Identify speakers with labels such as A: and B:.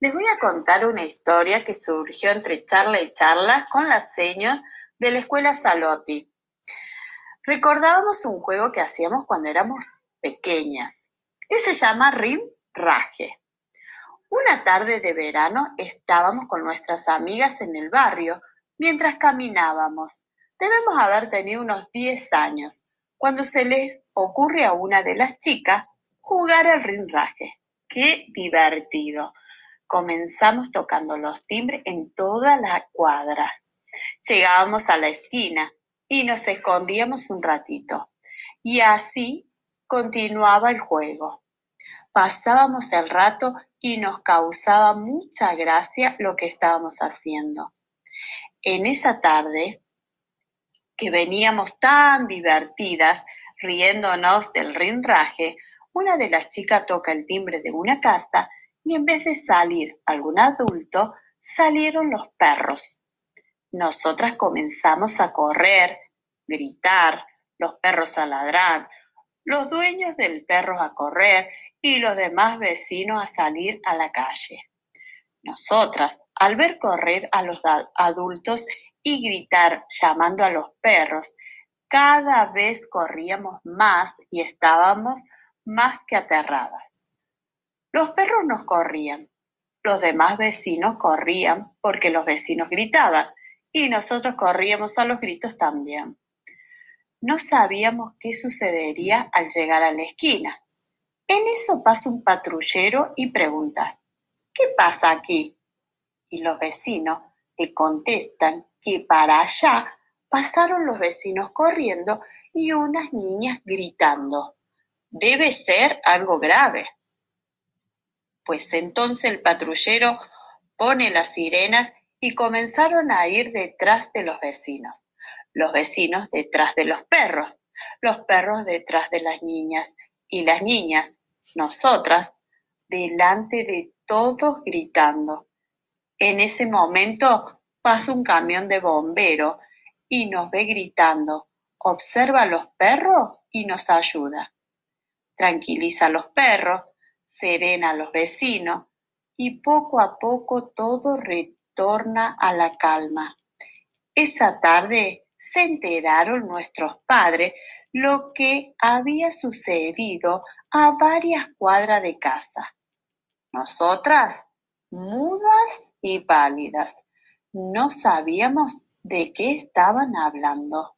A: Les voy a contar una historia que surgió entre charla y charla con las señas de la escuela Salotti. Recordábamos un juego que hacíamos cuando éramos pequeñas, que se llama Rim Raje. Una tarde de verano estábamos con nuestras amigas en el barrio mientras caminábamos. Debemos haber tenido unos 10 años, cuando se les ocurre a una de las chicas jugar al rinraje. ¡Qué divertido! Comenzamos tocando los timbres en toda la cuadra. Llegábamos a la esquina y nos escondíamos un ratito. Y así continuaba el juego. Pasábamos el rato y nos causaba mucha gracia lo que estábamos haciendo. En esa tarde, que veníamos tan divertidas, riéndonos del rinraje, una de las chicas toca el timbre de una casa y en vez de salir algún adulto, salieron los perros. Nosotras comenzamos a correr, gritar, los perros a ladrar, los dueños del perro a correr y los demás vecinos a salir a la calle. Nosotras, al ver correr a los adultos y gritar llamando a los perros, cada vez corríamos más y estábamos más que aterradas. Los perros nos corrían, los demás vecinos corrían porque los vecinos gritaban y nosotros corríamos a los gritos también. No sabíamos qué sucedería al llegar a la esquina. En eso pasa un patrullero y pregunta, ¿qué pasa aquí? Y los vecinos le contestan que para allá pasaron los vecinos corriendo y unas niñas gritando. Debe ser algo grave. Pues entonces el patrullero pone las sirenas y comenzaron a ir detrás de los vecinos, los vecinos detrás de los perros, los perros detrás de las niñas y las niñas, nosotras, delante de todos gritando. En ese momento pasa un camión de bombero y nos ve gritando, observa a los perros y nos ayuda. Tranquiliza a los perros, serena los vecinos y poco a poco todo retorna a la calma. Esa tarde se enteraron nuestros padres lo que había sucedido a varias cuadras de casa. Nosotras, mudas y pálidas, no sabíamos de qué estaban hablando.